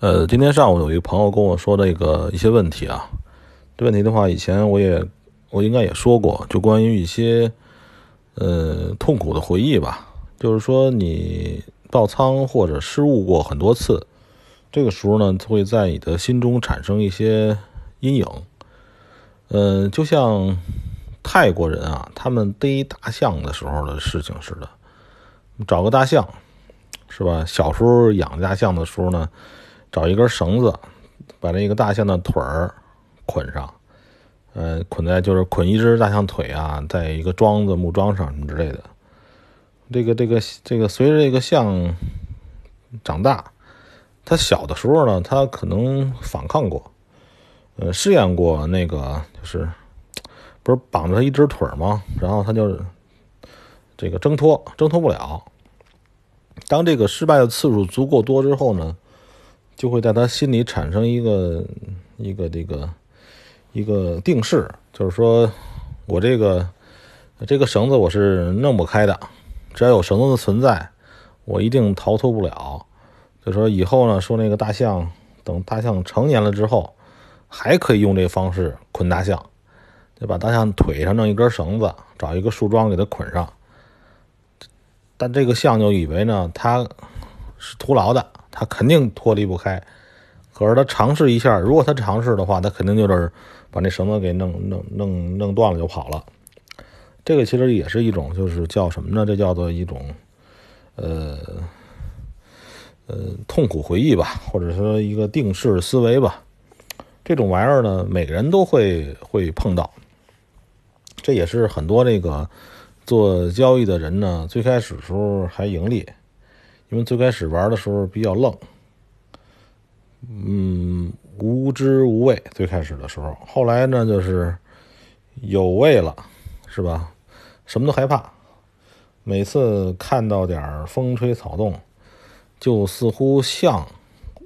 呃，今天上午有一个朋友跟我说的一个一些问题啊，这问题的话，以前我也我应该也说过，就关于一些呃痛苦的回忆吧，就是说你爆仓或者失误过很多次，这个时候呢，会在你的心中产生一些阴影，呃，就像泰国人啊，他们逮大象的时候的事情似的，找个大象，是吧？小时候养大象的时候呢。找一根绳子，把这个大象的腿儿捆上，呃，捆在就是捆一只大象腿啊，在一个桩子木桩上什么之类的。这个这个这个随着这个象长大，它小的时候呢，它可能反抗过，呃，试验过那个就是不是绑着它一只腿吗？然后它就这个挣脱，挣脱不了。当这个失败的次数足够多之后呢？就会在他心里产生一个一个这个一个定式，就是说我这个这个绳子我是弄不开的，只要有绳子的存在，我一定逃脱不了。就说以后呢，说那个大象等大象成年了之后，还可以用这个方式捆大象，就把大象腿上弄一根绳子，找一个树桩给它捆上。但这个象就以为呢，它是徒劳的。他肯定脱离不开，可是他尝试一下，如果他尝试的话，他肯定就是把那绳子给弄弄弄弄断了就跑了。这个其实也是一种，就是叫什么呢？这叫做一种，呃呃痛苦回忆吧，或者说一个定式思维吧。这种玩意儿呢，每个人都会会碰到。这也是很多这个做交易的人呢，最开始时候还盈利。因为最开始玩的时候比较愣，嗯，无知无畏。最开始的时候，后来呢就是有畏了，是吧？什么都害怕，每次看到点风吹草动，就似乎像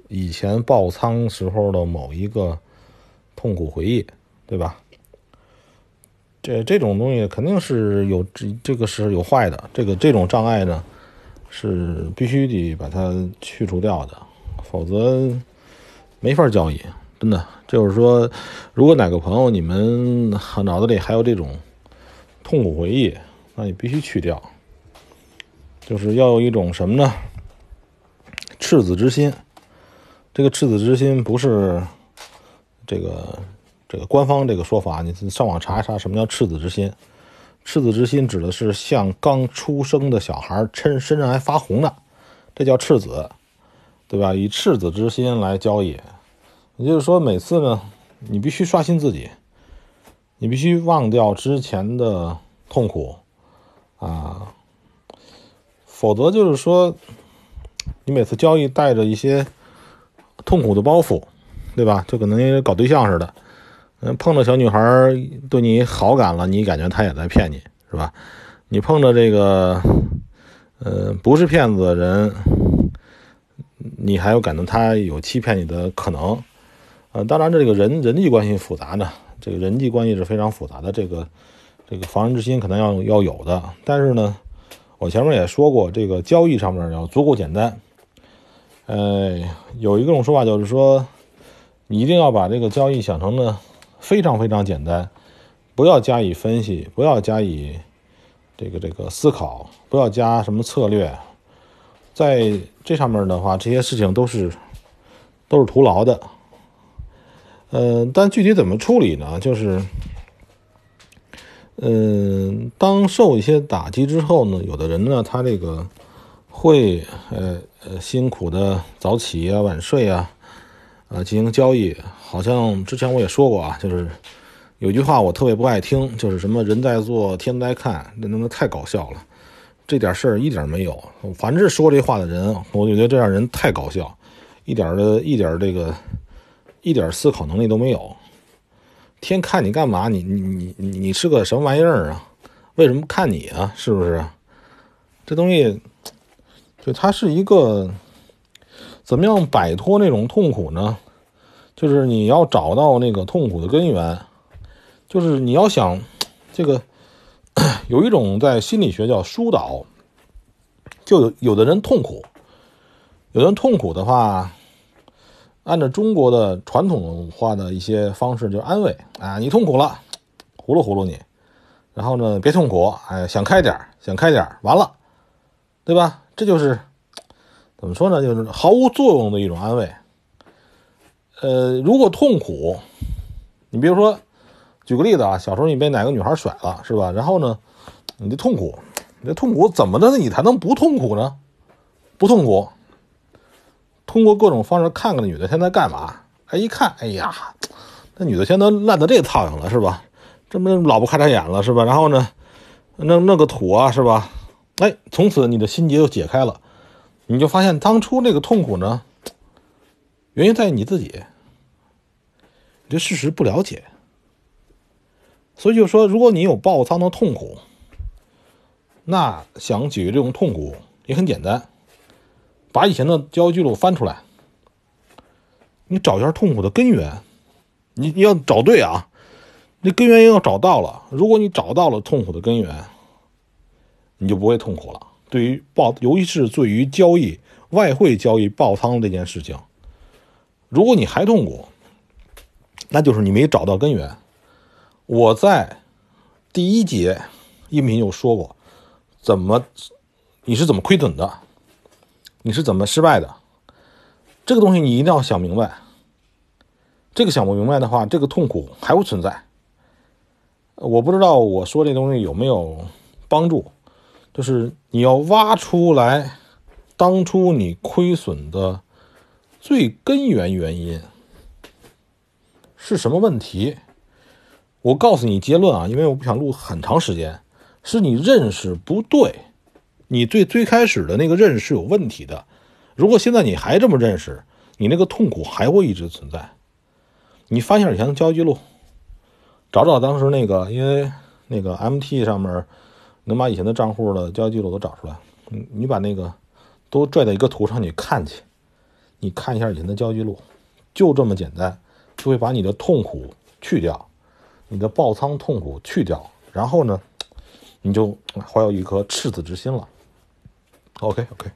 以前爆仓时候的某一个痛苦回忆，对吧？这这种东西肯定是有这这个是有坏的，这个这种障碍呢。是必须得把它去除掉的，否则没法交易。真的，就是说，如果哪个朋友你们脑子里还有这种痛苦回忆，那你必须去掉。就是要有一种什么呢？赤子之心。这个赤子之心不是这个这个官方这个说法，你上网查一查什么叫赤子之心。赤子之心指的是像刚出生的小孩，身身上还发红的，这叫赤子，对吧？以赤子之心来交易，也就是说，每次呢，你必须刷新自己，你必须忘掉之前的痛苦啊，否则就是说，你每次交易带着一些痛苦的包袱，对吧？就可能搞对象似的。嗯，碰到小女孩对你好感了，你感觉她也在骗你，是吧？你碰到这个，呃，不是骗子的人，你还有感到他有欺骗你的可能。呃，当然，这个人人际关系复杂呢，这个人际关系是非常复杂的，这个这个防人之心可能要要有的。但是呢，我前面也说过，这个交易上面要足够简单。呃，有一种说法就是说，你一定要把这个交易想成呢。非常非常简单，不要加以分析，不要加以这个这个思考，不要加什么策略，在这上面的话，这些事情都是都是徒劳的。嗯，但具体怎么处理呢？就是，嗯，当受一些打击之后呢，有的人呢，他这个会呃呃辛苦的早起啊，晚睡啊。呃，进行交易，好像之前我也说过啊，就是有句话我特别不爱听，就是什么人在做天在看，那那太搞笑了，这点事儿一点没有。凡是说这话的人，我就觉得这样人太搞笑，一点的一点这个一点思考能力都没有。天看你干嘛？你你你你是个什么玩意儿啊？为什么看你啊？是不是？这东西，就它是一个。怎么样摆脱那种痛苦呢？就是你要找到那个痛苦的根源，就是你要想这个 有一种在心理学叫疏导，就有有的人痛苦，有的人痛苦的话，按照中国的传统化的一些方式，就安慰啊，你痛苦了，呼噜呼噜你，然后呢，别痛苦，哎，想开点想开点完了，对吧？这就是怎么说呢？就是毫无作用的一种安慰。呃，如果痛苦，你比如说，举个例子啊，小时候你被哪个女孩甩了，是吧？然后呢，你的痛苦，你的痛苦怎么的，你才能不痛苦呢？不痛苦。通过各种方式看看那女的现在干嘛？哎，一看，哎呀，那女的现在烂到这操性了，是吧？这么老不开开眼了，是吧？然后呢，弄弄个土啊，是吧？哎，从此你的心结就解开了，你就发现当初那个痛苦呢，原因在于你自己，对事实不了解。所以就说，如果你有爆仓的痛苦，那想解决这种痛苦也很简单。把以前的交易记录翻出来，你找一下痛苦的根源，你你要找对啊，那根源要找到了。如果你找到了痛苦的根源，你就不会痛苦了。对于爆，尤其是对于交易外汇交易爆仓这件事情，如果你还痛苦，那就是你没找到根源。我在第一节音频就说过，怎么你是怎么亏损的。你是怎么失败的？这个东西你一定要想明白。这个想不明白的话，这个痛苦还会存在。我不知道我说这东西有没有帮助，就是你要挖出来当初你亏损的最根源原因是什么问题。我告诉你结论啊，因为我不想录很长时间，是你认识不对。你对最开始的那个认识是有问题的。如果现在你还这么认识，你那个痛苦还会一直存在。你翻一下以前的交易记录，找找当时那个，因为那个 MT 上面能把以前的账户的交易记录都找出来。你你把那个都拽到一个图上，你看去，你看一下以前的交易记录，就这么简单，就会把你的痛苦去掉，你的爆仓痛苦去掉，然后呢，你就怀有一颗赤子之心了。OK OK。